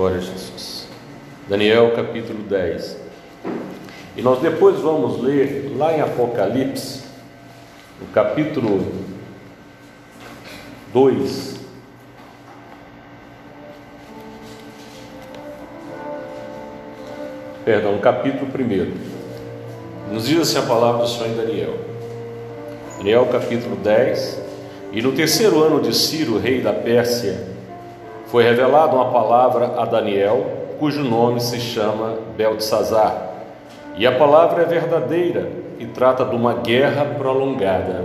Glória a Jesus. Daniel capítulo 10. E nós depois vamos ler lá em Apocalipse, no capítulo 2. Perdão, capítulo 1. Nos diz assim a palavra do Senhor em Daniel. Daniel capítulo 10. E no terceiro ano de Ciro, rei da Pérsia, foi revelada uma palavra a Daniel, cujo nome se chama Beltesazar. E a palavra é verdadeira e trata de uma guerra prolongada.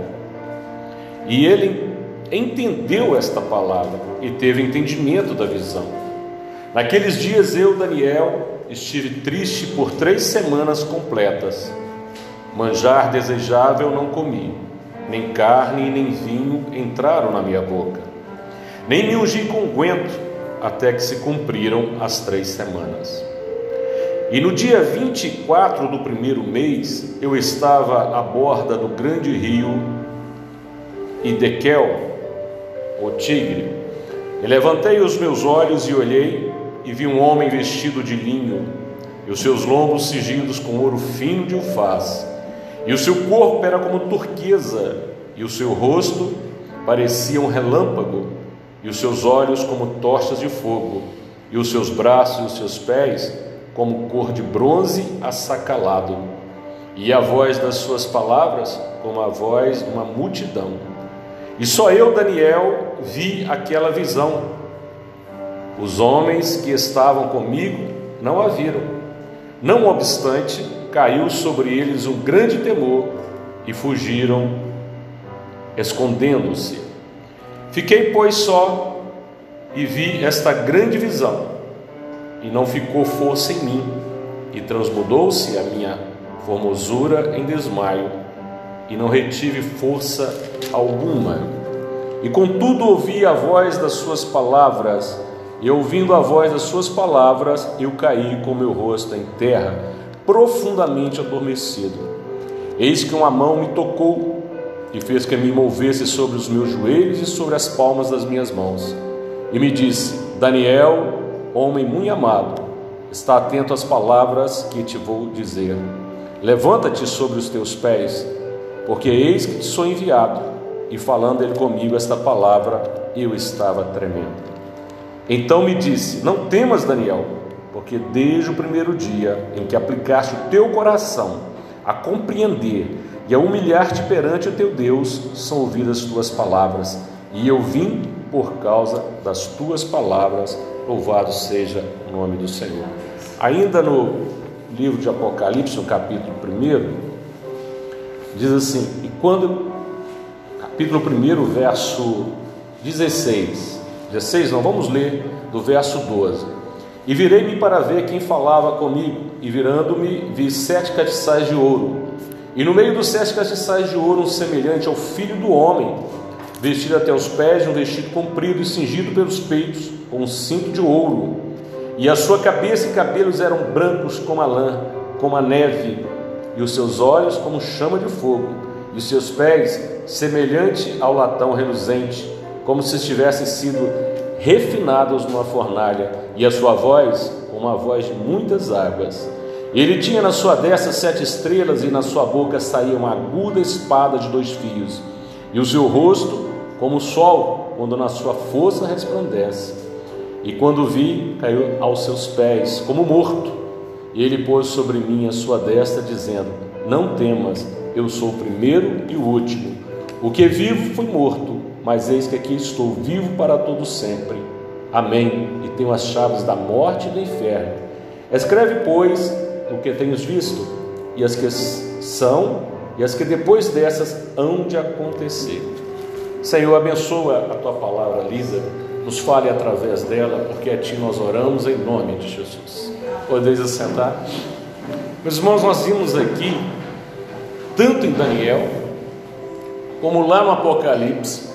E ele entendeu esta palavra e teve entendimento da visão. Naqueles dias eu, Daniel, estive triste por três semanas completas. Manjar desejável não comi, nem carne nem vinho entraram na minha boca. Nem me ungi com guento, até que se cumpriram as três semanas. E no dia 24 do primeiro mês, eu estava à borda do grande rio Idequel, o Tigre. E levantei os meus olhos e olhei, e vi um homem vestido de linho, e os seus lombos cingidos com ouro fino de ufaz, e o seu corpo era como turquesa, e o seu rosto parecia um relâmpago, e os seus olhos como tochas de fogo, e os seus braços e os seus pés como cor de bronze assacalado, e a voz das suas palavras como a voz de uma multidão. E só eu, Daniel, vi aquela visão. Os homens que estavam comigo não a viram. Não obstante, caiu sobre eles um grande temor e fugiram, escondendo-se. Fiquei, pois, só e vi esta grande visão e não ficou força em mim, e transmudou-se a minha formosura em desmaio, e não retive força alguma. E contudo ouvi a voz das suas palavras, e ouvindo a voz das suas palavras, eu caí com meu rosto em terra, profundamente adormecido. Eis que uma mão me tocou e fez que me movesse sobre os meus joelhos e sobre as palmas das minhas mãos. E me disse: Daniel, homem muito amado, está atento às palavras que te vou dizer. Levanta-te sobre os teus pés, porque eis que te sou enviado. E falando ele comigo esta palavra, eu estava tremendo. Então me disse: Não temas, Daniel, porque desde o primeiro dia em que aplicaste o teu coração a compreender e a humilhar-te perante o teu Deus, são ouvidas tuas palavras, e eu vim por causa das tuas palavras Louvado seja o nome do Senhor. Ainda no livro de Apocalipse, no capítulo 1, diz assim: E quando, capítulo 1, verso 16, 16, não vamos ler do verso 12. E virei-me para ver quem falava comigo, e virando-me, vi sete castiçais de ouro, e no meio dos sete castiçais de ouro, um semelhante ao filho do homem, vestido até os pés, um vestido comprido e cingido pelos peitos, com um cinto de ouro, e a sua cabeça e cabelos eram brancos como a lã, como a neve, e os seus olhos como chama de fogo, e os seus pés semelhante ao latão reluzente, como se tivessem sido refinados numa fornalha, e a sua voz como a voz de muitas águas. Ele tinha na sua destra sete estrelas, e na sua boca saía uma aguda espada de dois fios, e o seu rosto como o sol, quando na sua força resplandece. E quando vi, caiu aos seus pés, como morto. E ele pôs sobre mim a sua destra, dizendo: Não temas, eu sou o primeiro e o último. O que vivo foi morto, mas eis que aqui estou vivo para todo sempre. Amém. E tenho as chaves da morte e do inferno. Escreve, pois, o que tens visto, e as que são, e as que depois dessas hão de acontecer. Senhor, abençoa a tua palavra, Lisa nos fale através dela, porque a Ti nós oramos em nome de Jesus. Podeis assentar. Meus irmãos, nós vimos aqui, tanto em Daniel, como lá no Apocalipse,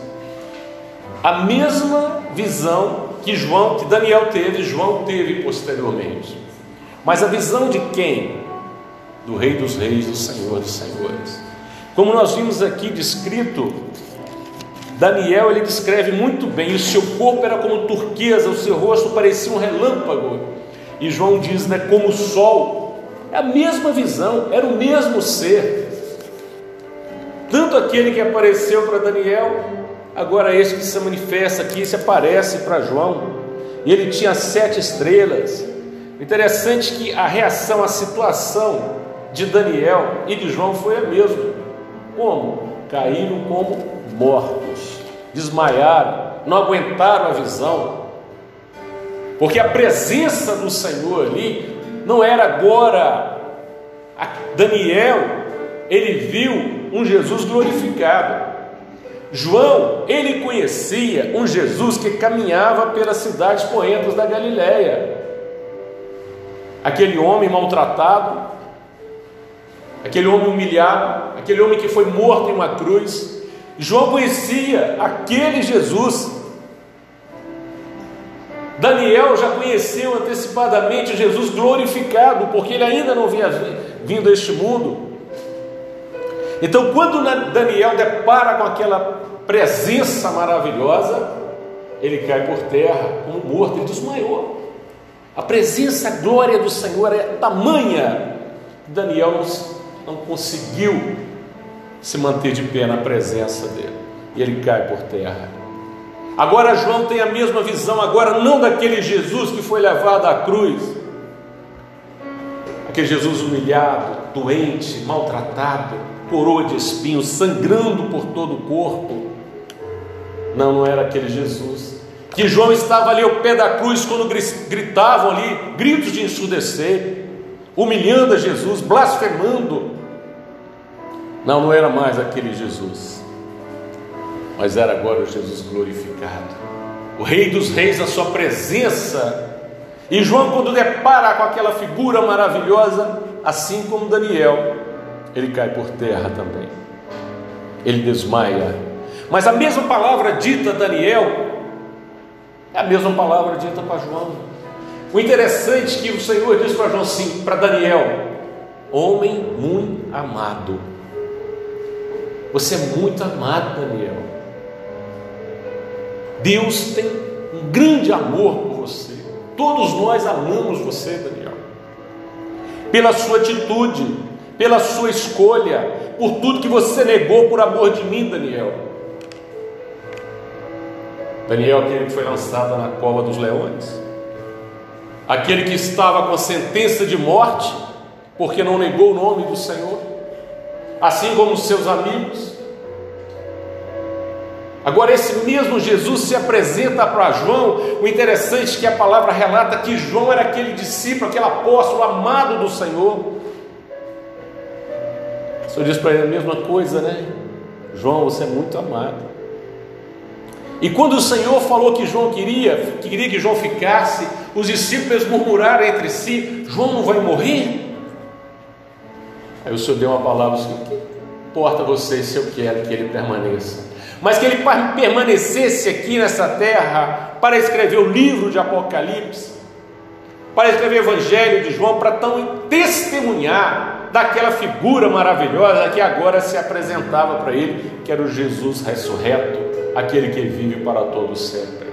a mesma visão que João, que Daniel teve, João teve posteriormente. Mas a visão de quem? Do Rei dos Reis, do Senhor dos Senhores. Como nós vimos aqui descrito Daniel ele descreve muito bem: o seu corpo era como turquesa, o seu rosto parecia um relâmpago. E João diz, né, como o sol. É a mesma visão, era o mesmo ser. Tanto aquele que apareceu para Daniel, agora este que se manifesta aqui, se aparece para João. E ele tinha sete estrelas. Interessante que a reação à situação de Daniel e de João foi a mesma. Como? Caíram como mortos, desmaiaram, não aguentaram a visão, porque a presença do Senhor ali não era agora. Daniel, ele viu um Jesus glorificado. João, ele conhecia um Jesus que caminhava pelas cidades poentas da Galiléia. Aquele homem maltratado, aquele homem humilhado, aquele homem que foi morto em uma cruz, João conhecia aquele Jesus. Daniel já conheceu antecipadamente Jesus glorificado, porque ele ainda não havia vindo a este mundo. Então, quando Daniel depara com aquela presença maravilhosa, ele cai por terra como morto, ele desmaiou. A presença, a glória do Senhor é tamanha que Daniel não, não conseguiu se manter de pé na presença dele. E ele cai por terra. Agora João tem a mesma visão, agora não daquele Jesus que foi levado à cruz, aquele Jesus humilhado, doente, maltratado, coroa de espinhos, sangrando por todo o corpo. Não, não era aquele Jesus. Que João estava ali ao pé da cruz quando gritavam ali, gritos de ensurdecer, humilhando a Jesus, blasfemando. Não, não era mais aquele Jesus, mas era agora o Jesus glorificado, o Rei dos Reis, a sua presença. E João, quando depara com aquela figura maravilhosa, assim como Daniel, ele cai por terra também, ele desmaia. Mas a mesma palavra dita a Daniel é a mesma palavra dita para João. O interessante é que o Senhor diz para João assim, para Daniel: homem muito amado. Você é muito amado, Daniel. Deus tem um grande amor por você. Todos nós amamos você, Daniel. Pela sua atitude, pela sua escolha, por tudo que você negou por amor de mim, Daniel. Daniel, aquele que foi lançado na cova dos leões, aquele que estava com a sentença de morte, porque não negou o nome do Senhor assim como seus amigos. Agora, esse mesmo Jesus se apresenta para João. O interessante é que a palavra relata que João era aquele discípulo, aquele apóstolo amado do Senhor. O Senhor diz para ele a mesma coisa, né? João, você é muito amado. E quando o Senhor falou que João queria, que queria que João ficasse, os discípulos murmuraram entre si: João não vai morrer? Aí o Senhor deu uma palavra assim: que importa vocês se eu quero que ele permaneça? Mas que ele permanecesse aqui nessa terra para escrever o livro de Apocalipse, para escrever o Evangelho de João, para tão testemunhar daquela figura maravilhosa que agora se apresentava para ele, que era o Jesus ressurreto, aquele que vive para todo sempre.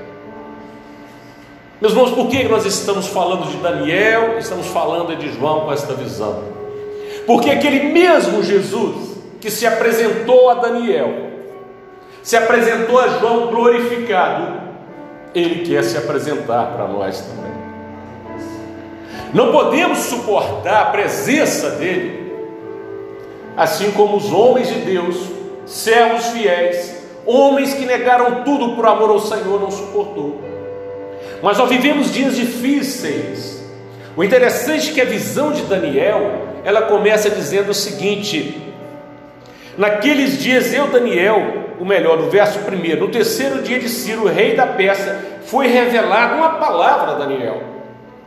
Meus irmãos, por que nós estamos falando de Daniel, estamos falando de João com esta visão? Porque aquele mesmo Jesus que se apresentou a Daniel, se apresentou a João glorificado, ele quer se apresentar para nós também. Não podemos suportar a presença dele, assim como os homens de Deus, servos fiéis, homens que negaram tudo por amor ao Senhor, não suportou. Mas nós vivemos dias difíceis. O interessante é que a visão de Daniel ela começa dizendo o seguinte: Naqueles dias eu, Daniel, o melhor, no verso primeiro, no terceiro dia de Ciro, rei da Pérsia, foi revelada uma palavra a Daniel.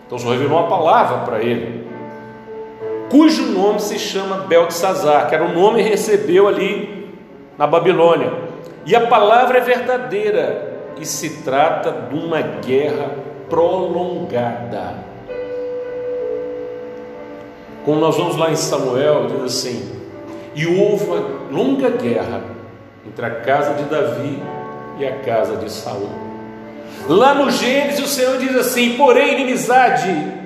Então Senhor revelou uma palavra para ele, cujo nome se chama Beltesazar, que era o nome que recebeu ali na Babilônia. E a palavra é verdadeira e se trata de uma guerra prolongada. Como nós vamos lá em Samuel, diz assim: E houve uma longa guerra entre a casa de Davi e a casa de Saul. Lá no Gênesis o Senhor diz assim: porém inimizade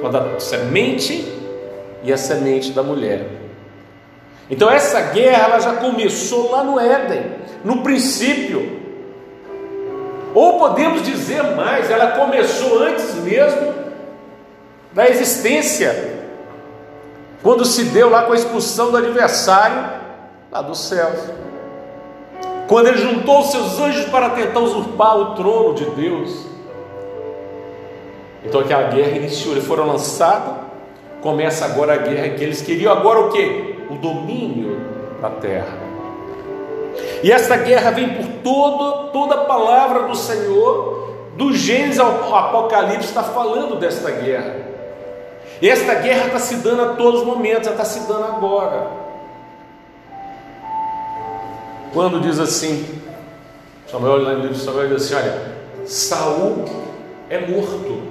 quando a semente e a semente da mulher. Então essa guerra ela já começou lá no Éden, no princípio. Ou podemos dizer mais, ela começou antes mesmo da existência, quando se deu lá com a expulsão do adversário lá dos céus. Quando ele juntou os seus anjos para tentar usurpar o trono de Deus. Então aquela guerra iniciou, eles foram lançados, começa agora a guerra que eles queriam agora o que? O domínio da terra. E esta guerra vem por todo, toda a palavra do Senhor, do Gênesis ao Apocalipse, está falando desta guerra. Esta guerra está se dando a todos os momentos, está se dando agora. Quando diz assim, Samuel, lá no livro de Samuel diz assim: olha, Saul é morto.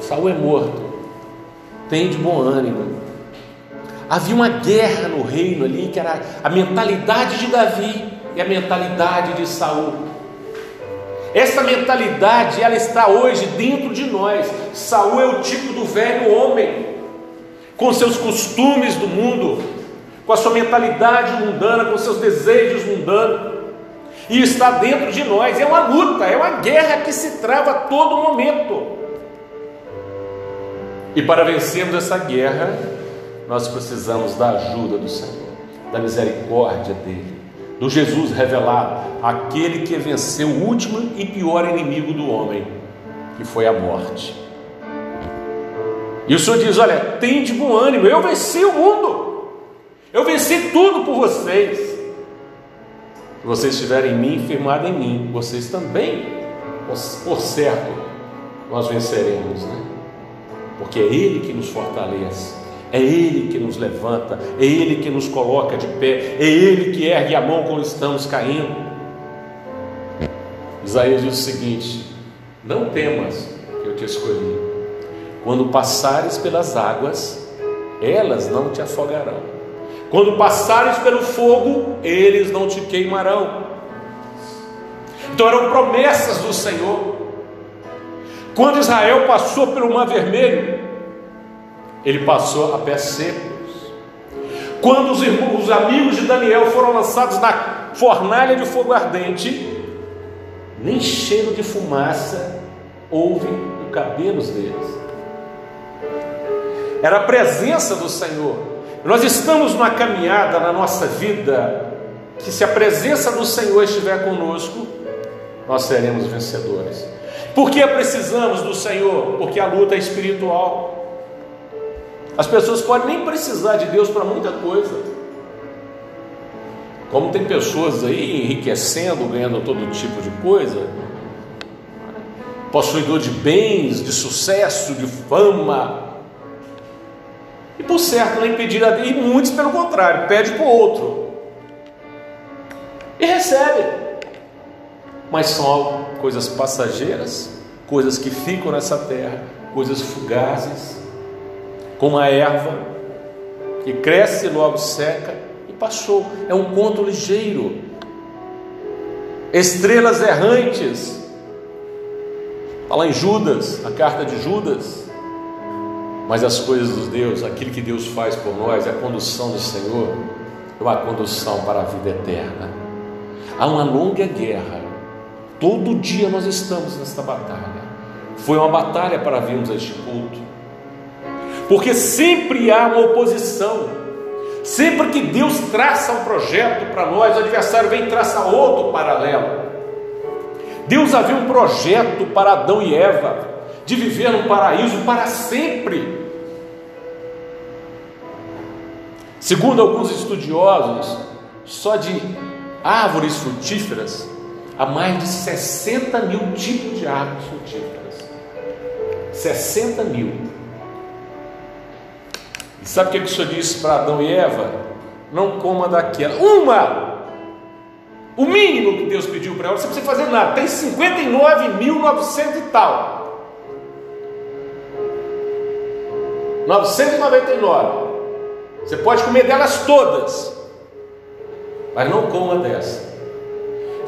Saul é morto. Tem de bom ânimo. Havia uma guerra no reino ali, que era a mentalidade de Davi e a mentalidade de Saul. Essa mentalidade, ela está hoje dentro de nós. Saul é o tipo do velho homem, com seus costumes do mundo, com a sua mentalidade mundana, com seus desejos mundanos. E está dentro de nós. É uma luta, é uma guerra que se trava a todo momento. E para vencermos essa guerra, nós precisamos da ajuda do Senhor, da misericórdia dele, do Jesus revelado, aquele que venceu o último e pior inimigo do homem, que foi a morte. E o Senhor diz: Olha, tem de bom ânimo, eu venci o mundo, eu venci tudo por vocês. Se vocês estiverem em mim, firmado em mim, vocês também, por certo, nós venceremos, né? porque é Ele que nos fortalece, é Ele que nos levanta, é Ele que nos coloca de pé, é Ele que ergue a mão quando estamos caindo. Isaías diz o seguinte: Não temas, que eu te escolhi. Quando passares pelas águas, elas não te afogarão. Quando passares pelo fogo, eles não te queimarão. Então eram promessas do Senhor. Quando Israel passou pelo Mar Vermelho, ele passou a pés secos. Quando os, irmãos, os amigos de Daniel foram lançados na fornalha de fogo ardente, nem cheiro de fumaça houve no cabelos deles. Era a presença do Senhor. Nós estamos numa caminhada na nossa vida que se a presença do Senhor estiver conosco, nós seremos vencedores. Por que precisamos do Senhor? Porque a luta é espiritual. As pessoas podem nem precisar de Deus para muita coisa. Como tem pessoas aí enriquecendo, ganhando todo tipo de coisa, possuidor de bens, de sucesso, de fama, e por certo não impedir a Deus, e muitos pelo contrário, pede para o outro, e recebe mas são coisas passageiras, coisas que ficam nessa terra, coisas fugazes, como a erva que cresce e logo seca e passou. É um conto ligeiro. Estrelas errantes. Fala em Judas, a carta de Judas. Mas as coisas de Deus, aquilo que Deus faz por nós, a condução do Senhor, é uma condução para a vida eterna. Há uma longa guerra Todo dia nós estamos nesta batalha. Foi uma batalha para virmos a este culto. Porque sempre há uma oposição. Sempre que Deus traça um projeto para nós, o adversário vem e traça outro paralelo. Deus havia um projeto para Adão e Eva de viver no paraíso para sempre. Segundo alguns estudiosos, só de árvores frutíferas há mais de 60 mil tipos de árvores frutíferas. 60 mil. Sabe o que, o Senhor disse para Adão e Eva? Não coma daquela. Uma! O mínimo que Deus pediu para ela, você precisa fazer nada. Tem 59.900 e tal. 999. Você pode comer delas todas, mas não coma dessa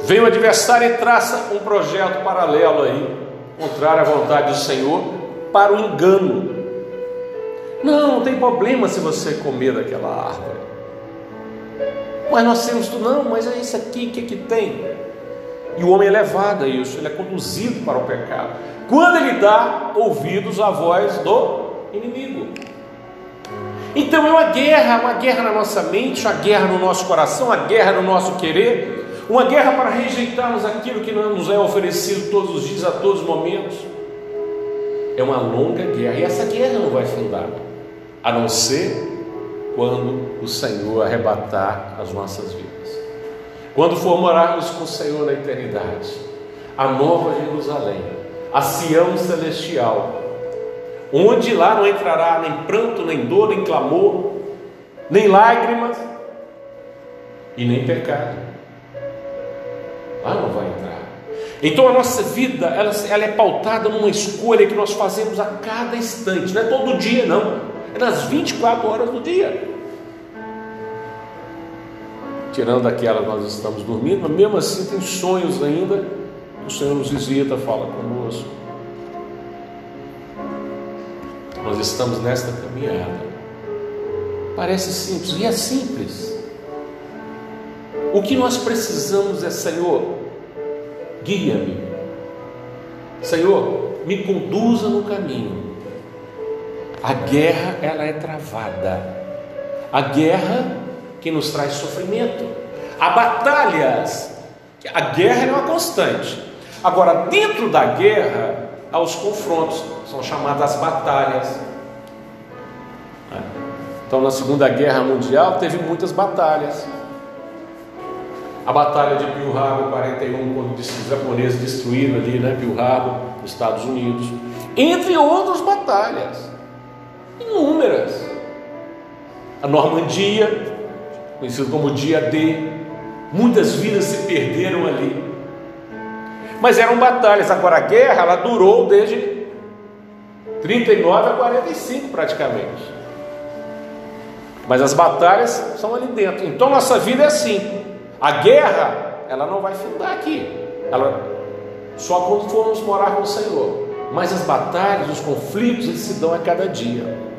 Vem o adversário e traça um projeto paralelo aí, contrário à vontade do Senhor, para o engano. Não, não tem problema se você comer daquela árvore. Mas nós temos tudo, não, mas é isso aqui, o que, que tem? E o homem é levado a isso, ele é conduzido para o pecado. Quando ele dá ouvidos à voz do inimigo. Então é uma guerra, uma guerra na nossa mente, uma guerra no nosso coração, uma guerra no nosso querer, uma guerra para rejeitarmos aquilo que nos é oferecido todos os dias, a todos os momentos. É uma longa guerra, e essa guerra não vai findar, a não ser quando o Senhor arrebatar as nossas vidas. Quando for morarmos com o Senhor na eternidade, a nova Jerusalém, a Sião celestial, onde lá não entrará nem pranto, nem dor, nem clamor, nem lágrimas e nem pecado. Lá não vai entrar. Então a nossa vida ela, ela é pautada numa escolha que nós fazemos a cada instante, não é todo dia não, é nas 24 horas do dia. Tirando aquela nós estamos dormindo, mas mesmo assim tem sonhos ainda, o Senhor nos visita, fala conosco. Nós estamos nesta caminhada. Parece simples, e é simples. O que nós precisamos é, Senhor, guia-me. Senhor, me conduza no caminho. A guerra, ela é travada. A guerra que nos traz sofrimento. Há batalhas. A guerra é uma constante. Agora, dentro da guerra, há os confrontos, são chamadas batalhas. Então, na Segunda Guerra Mundial, teve muitas batalhas. A batalha de Pearl Harbor 41, quando os japoneses destruíram ali, né, Pearl Harbor, nos Estados Unidos, entre outras batalhas, inúmeras. A Normandia, conhecido como dia D. Muitas vidas se perderam ali. Mas eram batalhas. Agora a guerra ela durou desde 39 a 45 praticamente. Mas as batalhas são ali dentro. Então nossa vida é assim. A guerra ela não vai findar aqui. Ela só quando formos morar com o Senhor. Mas as batalhas, os conflitos, eles se dão a cada dia.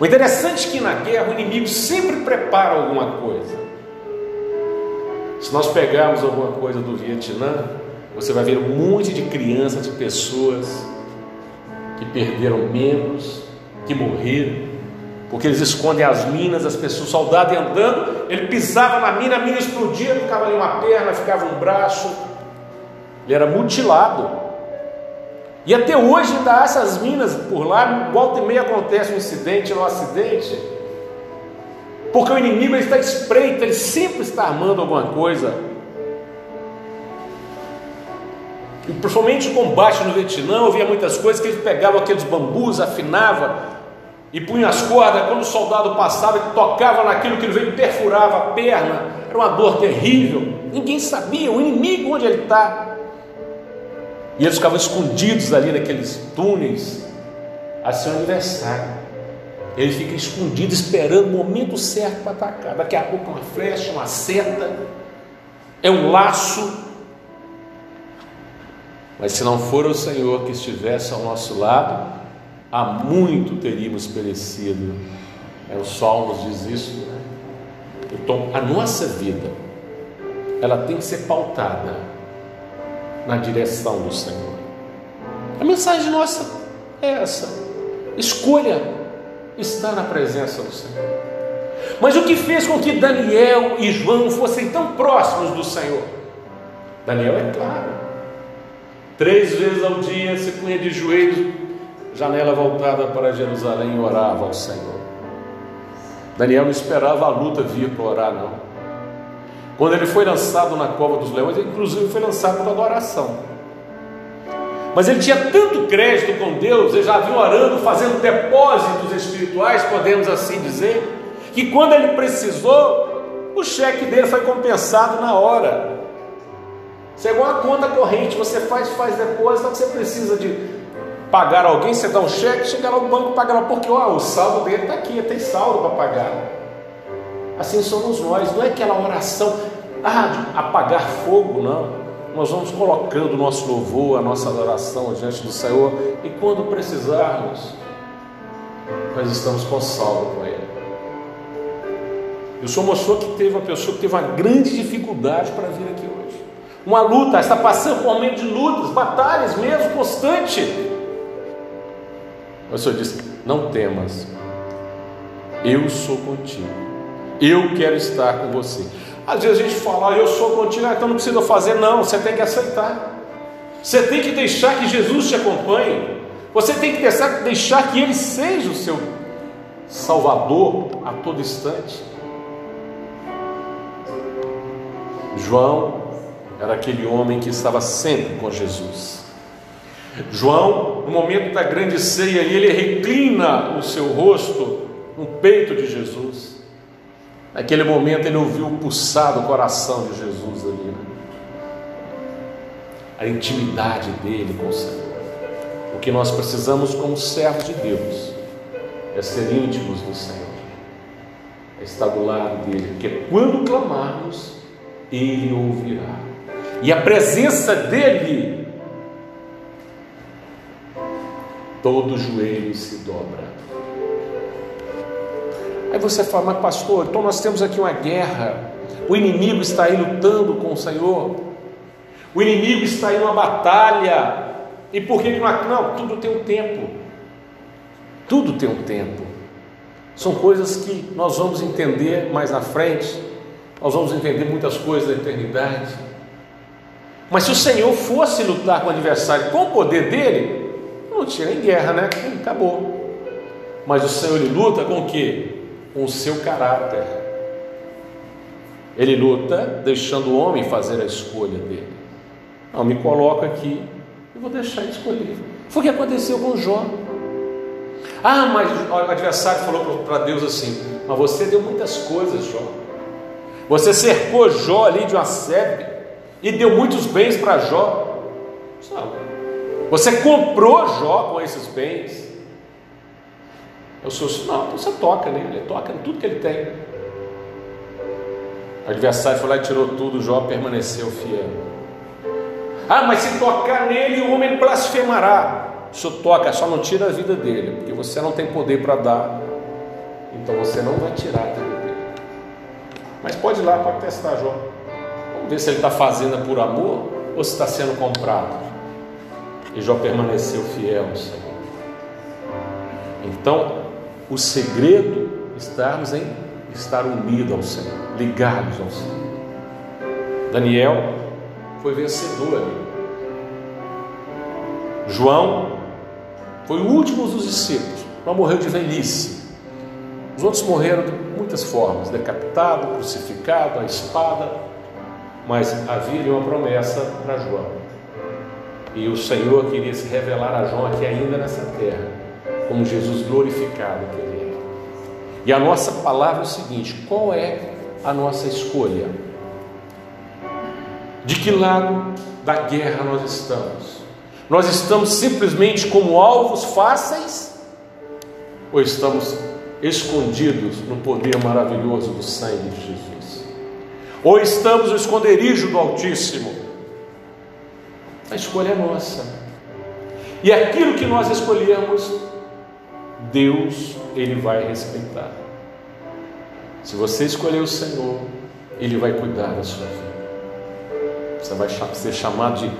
O interessante é que na guerra o inimigo sempre prepara alguma coisa. Se nós pegarmos alguma coisa do Vietnã, você vai ver um monte de crianças, de pessoas que perderam membros, que morreram, porque eles escondem as minas, as pessoas, o soldado andando, ele pisava na mina, a mina explodia, ficava ali uma perna, ficava um braço, ele era mutilado. E até hoje ainda há essas minas por lá, volta e meia acontece um incidente ou um acidente, porque o inimigo está espreito, ele sempre está armando alguma coisa. E principalmente o combate no Vietnã, havia muitas coisas que ele pegava aqueles bambus, afinava e punha as cordas. Quando o soldado passava, ele tocava naquilo que ele veio perfurava a perna. Era uma dor terrível. Ninguém sabia o inimigo onde ele está. E eles ficavam escondidos ali naqueles túneis a seu aniversário. Ele fica escondido, esperando o momento certo para atacar. Daqui a pouco uma flecha, uma seta, é um laço. Mas se não for o Senhor que estivesse ao nosso lado, há muito teríamos perecido. É, o Salmos diz isso. Né? Então, a nossa vida, ela tem que ser pautada na direção do Senhor. A mensagem nossa é essa: escolha estar na presença do Senhor. Mas o que fez com que Daniel e João fossem tão próximos do Senhor? Daniel é claro, três vezes ao dia se punha de joelhos, janela voltada para Jerusalém e orava ao Senhor. Daniel não esperava a luta vir para orar, não. Quando ele foi lançado na cova dos leões, ele inclusive foi lançado para adoração. Mas ele tinha tanto crédito com Deus, ele já vinha orando, fazendo depósitos espirituais, podemos assim dizer, que quando ele precisou, o cheque dele foi compensado na hora. Isso é igual a conta corrente, você faz, faz depósito, você precisa de pagar alguém, você dá um cheque, chega lá no banco, paga lá, porque ó, o saldo dele está aqui, tem saldo para pagar. Assim somos nós, não é aquela oração, ah, apagar fogo, não. nós vamos colocando o nosso louvor, a nossa adoração diante do Senhor, e quando precisarmos, nós estamos com salvo com Ele. E Senhor mostrou que teve uma pessoa que teve uma grande dificuldade para vir aqui hoje. Uma luta, está passando por um momento de lutas, batalhas mesmo, constante. O Senhor disse: Não temas, eu sou contigo. Eu quero estar com você. Às vezes a gente fala, ah, eu sou contigo, ah, então não precisa fazer. Não, você tem que aceitar. Você tem que deixar que Jesus te acompanhe. Você tem que deixar, deixar que Ele seja o seu Salvador a todo instante. João era aquele homem que estava sempre com Jesus. João, no momento da grande ceia, ele reclina o seu rosto no peito de Jesus. Naquele momento ele ouviu o pulsar do coração de Jesus ali. Né? A intimidade dele com o Senhor. O que nós precisamos como servos de Deus é ser íntimos do Senhor. É estar do lado dele, porque quando clamarmos, ele ouvirá. E a presença dele, todo joelho se dobra. Aí você fala, mas pastor, então nós temos aqui uma guerra. O inimigo está aí lutando com o Senhor. O inimigo está aí numa batalha. E por que não? Não, tudo tem um tempo. Tudo tem um tempo. São coisas que nós vamos entender mais na frente. Nós vamos entender muitas coisas da eternidade. Mas se o Senhor fosse lutar com o adversário com o poder dele, não tinha nem guerra, né? Acabou. Mas o Senhor ele luta com o quê? Com o seu caráter. Ele luta deixando o homem fazer a escolha dele. Não, me coloca aqui e vou deixar ele escolher. Foi o que aconteceu com Jó. Ah, mas o adversário falou para Deus assim: Mas você deu muitas coisas, Jó. Você cercou Jó ali de uma sebe e deu muitos bens para Jó. Você comprou Jó com esses bens. Eu sou não, então você toca nele, ele toca em tudo que ele tem. O adversário foi lá e tirou tudo, Jó permaneceu fiel. Ah, mas se tocar nele, o homem blasfemará. O senhor toca, só não tira a vida dele, porque você não tem poder para dar. Então você não vai tirar a vida dele. Mas pode ir lá, pode testar, Jó. Vamos ver se ele está fazendo por amor ou se está sendo comprado. E Jó permaneceu fiel ao Senhor. Então, o segredo estarmos em estar unidos ao Senhor, ligados ao Senhor. Daniel foi vencedor ali. João foi o último dos discípulos, não morreu de velhice. Os outros morreram de muitas formas, decapitado, crucificado, a espada, mas havia uma promessa para João. E o Senhor queria se revelar a João aqui ainda nessa terra como Jesus glorificado que Ele é. E a nossa palavra é o seguinte: qual é a nossa escolha? De que lado da guerra nós estamos? Nós estamos simplesmente como alvos fáceis? Ou estamos escondidos no poder maravilhoso do sangue de Jesus? Ou estamos no esconderijo do Altíssimo? A escolha é nossa. E aquilo que nós escolhemos Deus ele vai respeitar. Se você escolher o Senhor, ele vai cuidar da sua vida. Você vai ser chamado de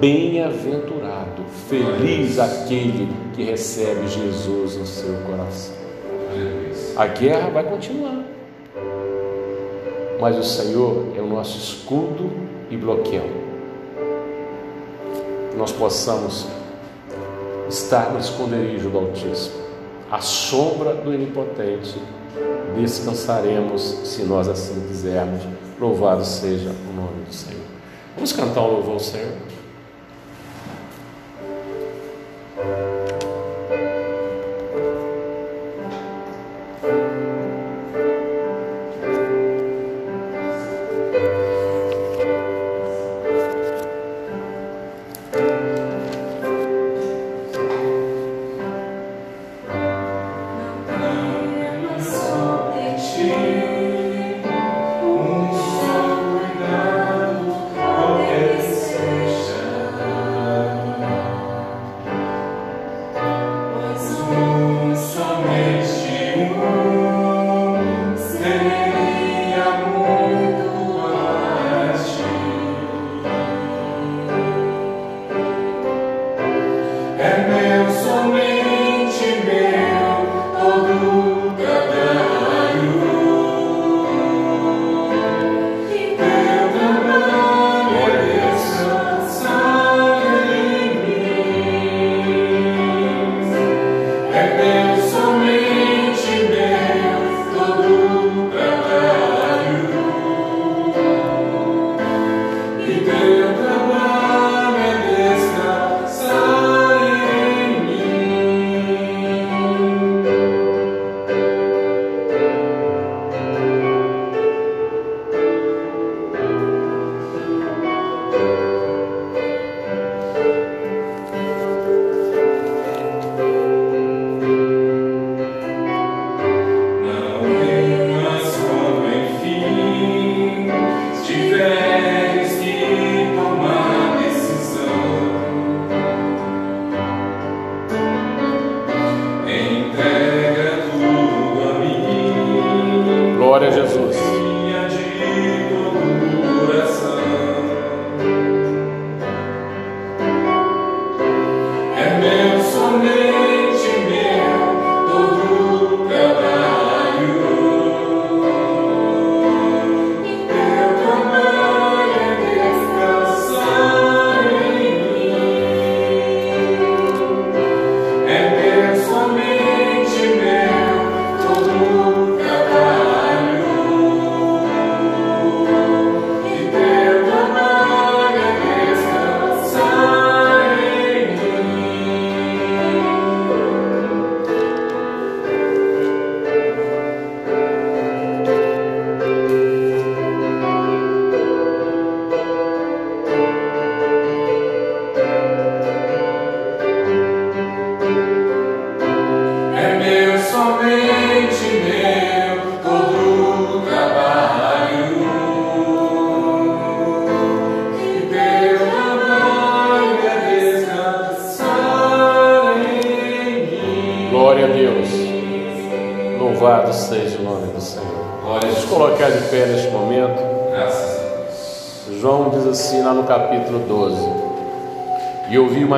bem-aventurado, feliz aquele que recebe Jesus no seu coração. A guerra vai continuar, mas o Senhor é o nosso escudo e bloqueio. Que nós possamos estar no esconderijo do Altíssimo à sombra do Onipotente, descansaremos se nós assim quisermos. Louvado seja o nome do Senhor. Vamos cantar um louvor ao Senhor.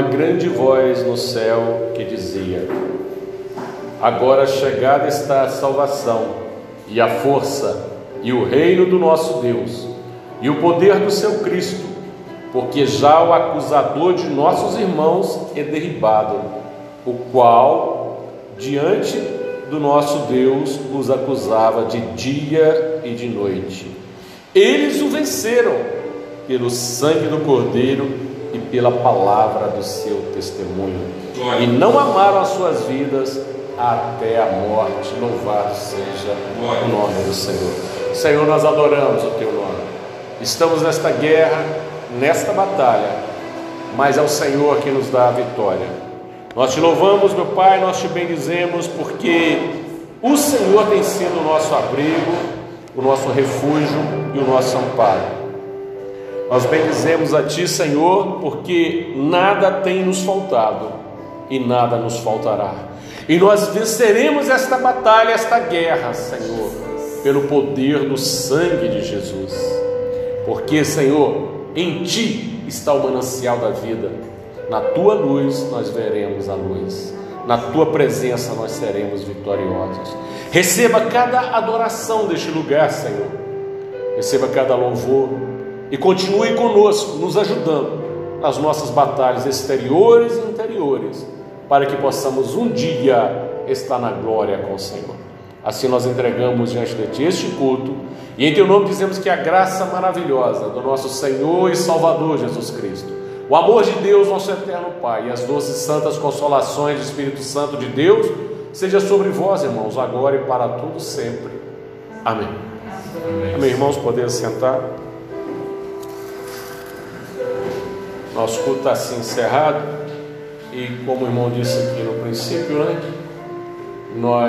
Uma grande voz no céu que dizia: Agora chegada está a salvação, e a força, e o reino do nosso Deus, e o poder do seu Cristo, porque já o acusador de nossos irmãos é derribado, o qual, diante do nosso Deus, os acusava de dia e de noite. Eles o venceram pelo sangue do Cordeiro e pela palavra do seu testemunho, e não amaram as suas vidas até a morte. Louvado seja o nome do Senhor. Senhor, nós adoramos o teu nome. Estamos nesta guerra, nesta batalha, mas é o Senhor que nos dá a vitória. Nós te louvamos, meu Pai, nós te bendizemos, porque o Senhor tem sido o nosso abrigo, o nosso refúgio e o nosso amparo. Nós bendizemos a Ti, Senhor, porque nada tem nos faltado e nada nos faltará. E nós venceremos esta batalha, esta guerra, Senhor, pelo poder do sangue de Jesus. Porque, Senhor, em Ti está o manancial da vida. Na Tua luz nós veremos a luz. Na Tua presença nós seremos vitoriosos. Receba cada adoração deste lugar, Senhor. Receba cada louvor e continue conosco, nos ajudando nas nossas batalhas exteriores e interiores para que possamos um dia estar na glória com o Senhor. Assim nós entregamos diante de Ti este culto e em Teu nome dizemos que a graça maravilhosa do nosso Senhor e Salvador Jesus Cristo, o amor de Deus, nosso eterno Pai, e as doces santas consolações do Espírito Santo de Deus, seja sobre vós, irmãos, agora e para tudo sempre. Amém. Amém, irmãos, poder sentar. Nosso culto está assim encerrado. E como o irmão disse aqui no princípio, né? Nós